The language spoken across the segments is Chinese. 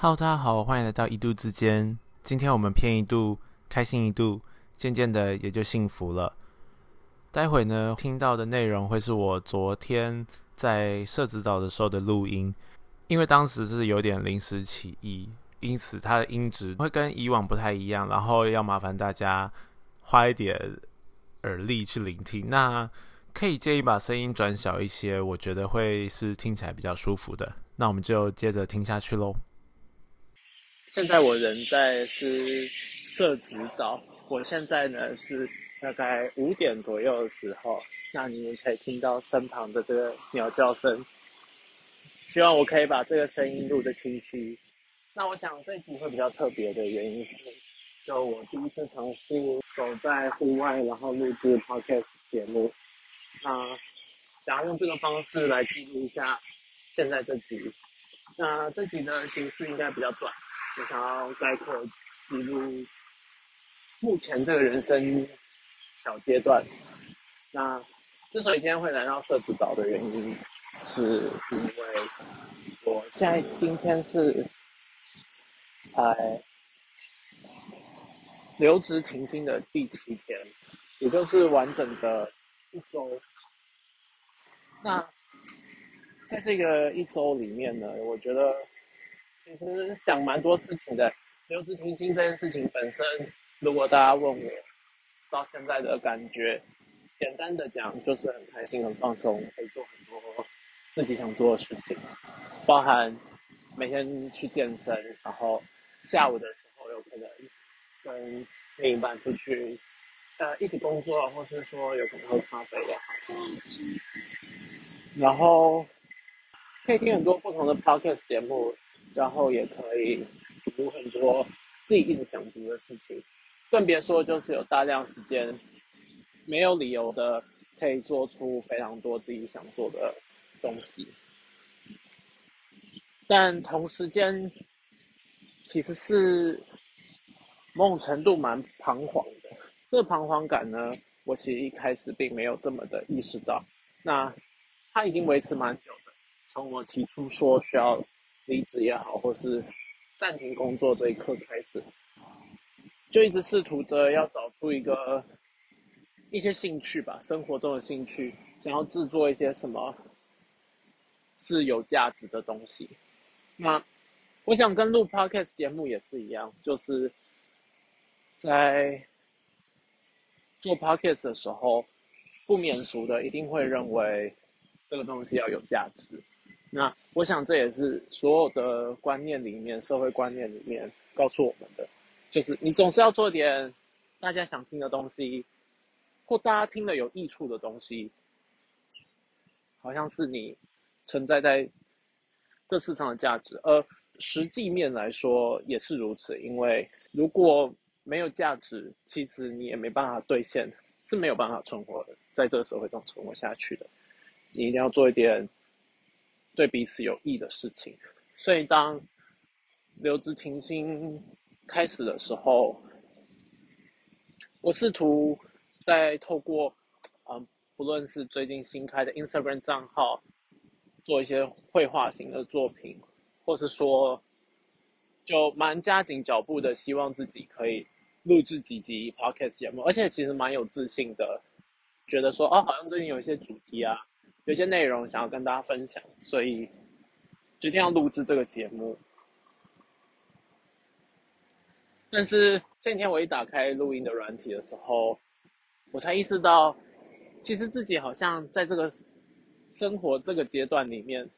Hello，大家好，欢迎来到一度之间。今天我们偏一度，开心一度，渐渐的也就幸福了。待会呢，听到的内容会是我昨天在社子岛的时候的录音，因为当时是有点临时起意，因此它的音质会跟以往不太一样，然后要麻烦大家花一点耳力去聆听。那可以建议把声音转小一些，我觉得会是听起来比较舒服的。那我们就接着听下去喽。现在我人在是社子岛，我现在呢是大概五点左右的时候，那你们可以听到身旁的这个鸟叫声，希望我可以把这个声音录得清晰。那我想这集会比较特别的原因是，就我第一次尝试走在户外，然后录制 podcast 节目。那想要用这个方式来记录一下现在这集。那这集的形式应该比较短，我想要概括记录目前这个人生小阶段。那之所以今天会来到社子岛的原因，是因为我现在今天是在留职停薪的第七天，也就是完整的一周。那在这个一周里面呢，我觉得其实想蛮多事情的。留职停薪这件事情本身，如果大家问我到现在的感觉，简单的讲就是很开心、很放松，可以做很多自己想做的事情，包含每天去健身，然后下午的时候有可能跟另一半出去呃一起工作，或是说有可能喝咖啡也好。然后可以听很多不同的 podcast 节目，然后也可以读很多自己一直想读的事情，更别说就是有大量时间，没有理由的可以做出非常多自己想做的东西。但同时间其实是某种程度蛮彷徨的，这个彷徨感呢，我其实一开始并没有这么的意识到。那它已经维持蛮久的，从我提出说需要离职也好，或是暂停工作这一刻开始，就一直试图着要找出一个一些兴趣吧，生活中的兴趣，想要制作一些什么是有价值的东西。那我想跟录 podcast 节目也是一样，就是在做 podcast 的时候，不免俗的一定会认为。这个东西要有价值，那我想这也是所有的观念里面、社会观念里面告诉我们的，就是你总是要做点大家想听的东西，或大家听了有益处的东西，好像是你存在在这世上的价值。而实际面来说也是如此，因为如果没有价值，其实你也没办法兑现，是没有办法存活的，在这个社会中存活下去的。你一定要做一点对彼此有益的事情，所以当留职停薪开始的时候，我试图在透过啊，不论是最近新开的 Instagram 账号，做一些绘画型的作品，或是说就蛮加紧脚步的，希望自己可以录制几集 Podcast 节目，而且其实蛮有自信的，觉得说哦，好像最近有一些主题啊。有些内容想要跟大家分享，所以决定要录制这个节目。但是今天我一打开录音的软体的时候，我才意识到，其实自己好像在这个生活这个阶段里面，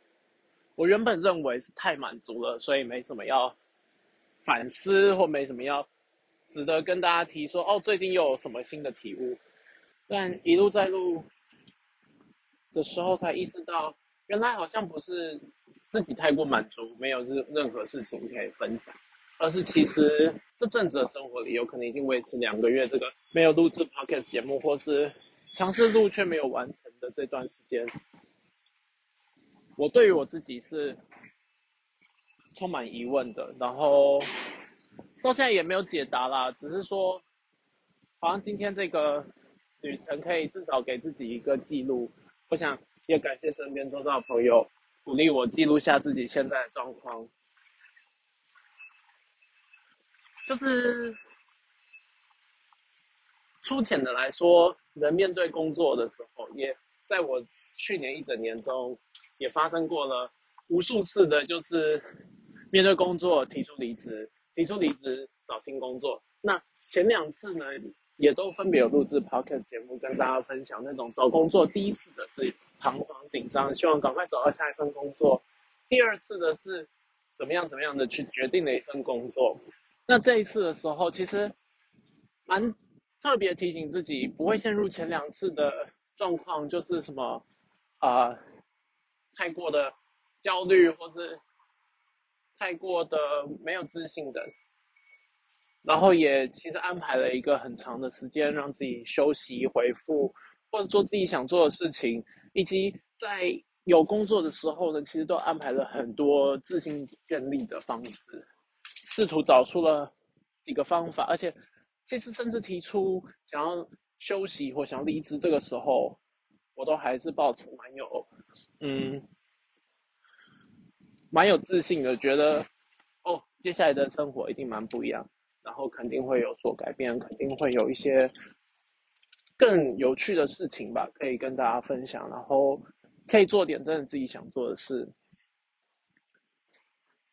我原本认为是太满足了，所以没什么要反思或没什么要值得跟大家提说哦，最近又有什么新的体悟？但一路在录。的时候才意识到，原来好像不是自己太过满足，没有任任何事情可以分享，而是其实这阵子的生活里，有可能已经维持两个月，这个没有录制 podcast 节目，或是尝试录却没有完成的这段时间，我对于我自己是充满疑问的，然后到现在也没有解答啦，只是说，好像今天这个旅程可以至少给自己一个记录。我想也感谢身边周遭的朋友鼓励我记录下自己现在的状况。就是粗浅的来说，人面对工作的时候，也在我去年一整年中，也发生过了无数次的，就是面对工作提出离职，提出离职找新工作。那前两次呢，也都分别有录制 podcast 节目，跟大家分享那种找工作第一次的是彷徨紧张，希望赶快找到下一份工作；第二次的是怎么样怎么样的去决定了一份工作。那这一次的时候，其实蛮特别提醒自己，不会陷入前两次的状况，就是什么啊，太过的焦虑，或是太过的没有自信的。然后也其实安排了一个很长的时间，让自己休息、回复，或者做自己想做的事情，以及在有工作的时候呢，其实都安排了很多自信建立的方式。试图找出了几个方法，而且其实甚至提出想要休息或想要离职，这个时候我都还是保持蛮有嗯蛮有自信的，觉得哦接下来的生活一定蛮不一样，然后肯定会有所改变，肯定会有一些更有趣的事情吧，可以跟大家分享，然后可以做点真的自己想做的事，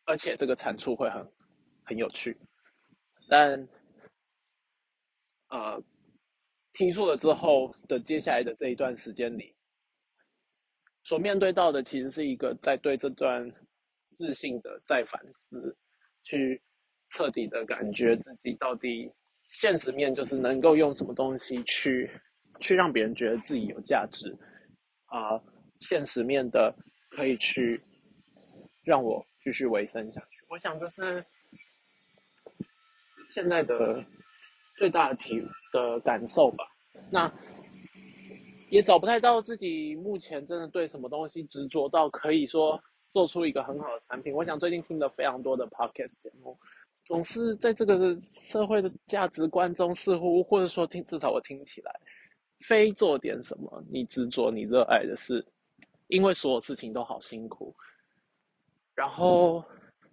而且这个产出会很。很有趣，但呃，听说了之后的接下来的这一段时间里，所面对到的其实是一个在对这段自信的再反思，去彻底的感觉自己到底现实面就是能够用什么东西去去让别人觉得自己有价值啊，现实面的可以去让我继续维生下去。我想这是。现在的最大的体的感受吧，那也找不太到自己目前真的对什么东西执着到可以说做出一个很好的产品。我想最近听了非常多的 podcast 节目，总是在这个社会的价值观中，似乎或者说听至少我听起来，非做点什么你执着你热爱的事，因为所有事情都好辛苦。然后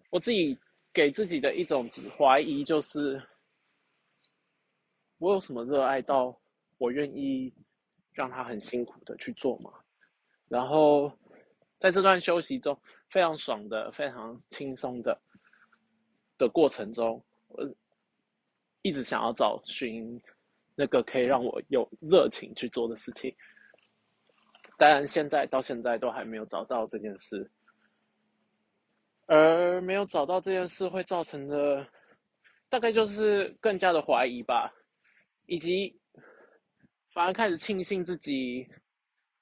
我自己。给自己的一种怀疑就是，我有什么热爱到我愿意让他很辛苦的去做吗？然后在这段休息中，非常爽的、非常轻松的的过程中，我一直想要找寻那个可以让我有热情去做的事情，当然现在到现在都还没有找到这件事。而没有找到这件事会造成的，大概就是更加的怀疑吧，以及反而开始庆幸自己，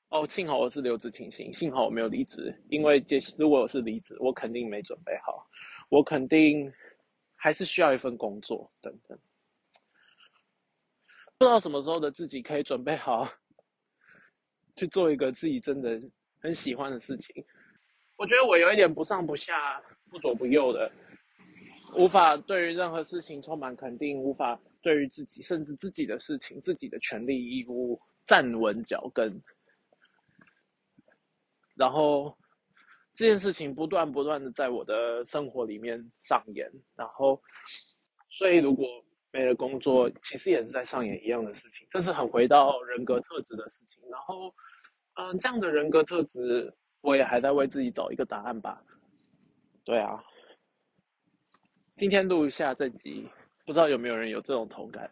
哦，幸好我是留职停薪，幸好我没有离职，因为接如果我是离职，我肯定没准备好，我肯定还是需要一份工作等等，不知道什么时候的自己可以准备好去做一个自己真的很喜欢的事情。我觉得我有一点不上不下、不左不右的，无法对于任何事情充满肯定，无法对于自己甚至自己的事情、自己的权利义务站稳脚跟。然后这件事情不断不断的在我的生活里面上演，然后所以如果没了工作，其实也是在上演一样的事情，这是很回到人格特质的事情。然后，嗯，这样的人格特质。我也还在为自己找一个答案吧。对啊，今天录一下这集，不知道有没有人有这种同感。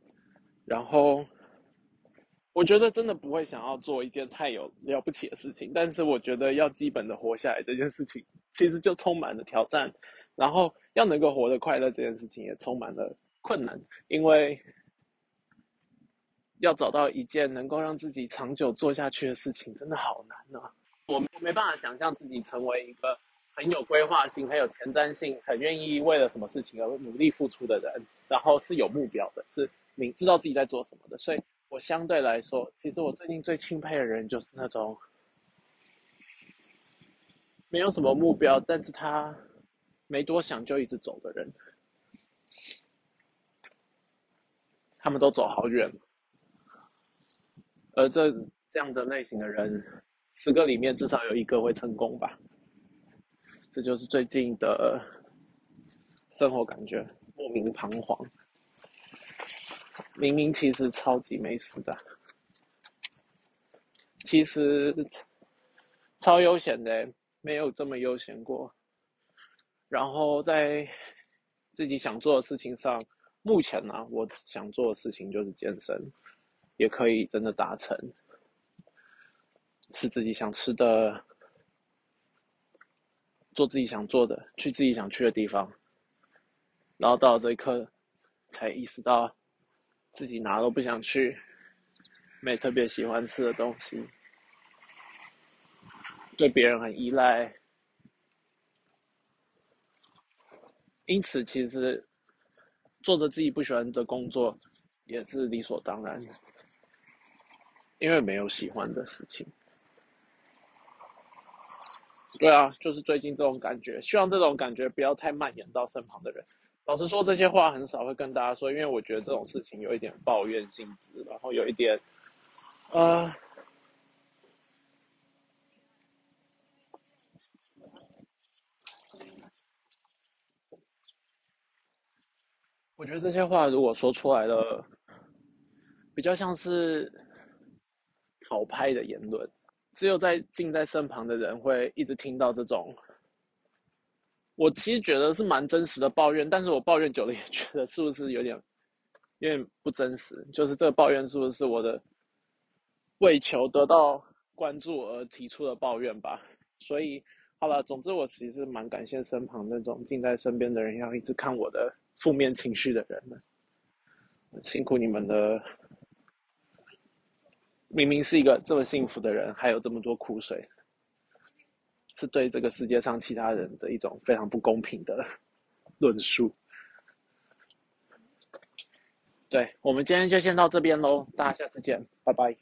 然后，我觉得真的不会想要做一件太有了不起的事情，但是我觉得要基本的活下来这件事情，其实就充满了挑战。然后要能够活得快乐这件事情也充满了困难，因为要找到一件能够让自己长久做下去的事情，真的好难啊。我我没办法想象自己成为一个很有规划性、很有前瞻性、很愿意为了什么事情而努力付出的人，然后是有目标的，是明知道自己在做什么的。所以，我相对来说，其实我最近最钦佩的人就是那种没有什么目标，但是他没多想就一直走的人。他们都走好远，而这这样的类型的人。十个里面至少有一个会成功吧，这就是最近的生活感觉莫名彷徨。明明其实超级没事的，其实超悠闲的，没有这么悠闲过。然后在自己想做的事情上，目前呢，我想做的事情就是健身，也可以真的达成，吃自己想吃的，做自己想做的，去自己想去的地方。然后到了这一刻，才意识到。自己哪都不想去，没特别喜欢吃的东西，对别人很依赖，因此其实做着自己不喜欢的工作也是理所当然的，因为没有喜欢的事情。对啊，就是最近这种感觉，希望这种感觉不要太蔓延到身旁的人。老实说，这些话很少会跟大家说，因为我觉得这种事情有一点抱怨性质，然后有一点，呃，我觉得这些话如果说出来了，比较像是讨拍的言论，只有在近在身旁的人会一直听到这种。我其实觉得是蛮真实的抱怨，但是我抱怨久了也觉得是不是有点有点不真实？就是这个抱怨是不是我的为求得到关注而提出的抱怨吧？所以好了，总之我其实蛮感谢身旁那种近在身边的人，要一直看我的负面情绪的人们，辛苦你们了。明明是一个这么幸福的人，还有这么多苦水。是对这个世界上其他人的一种非常不公平的论述。对我们今天就先到这边喽，大家下次见，拜拜。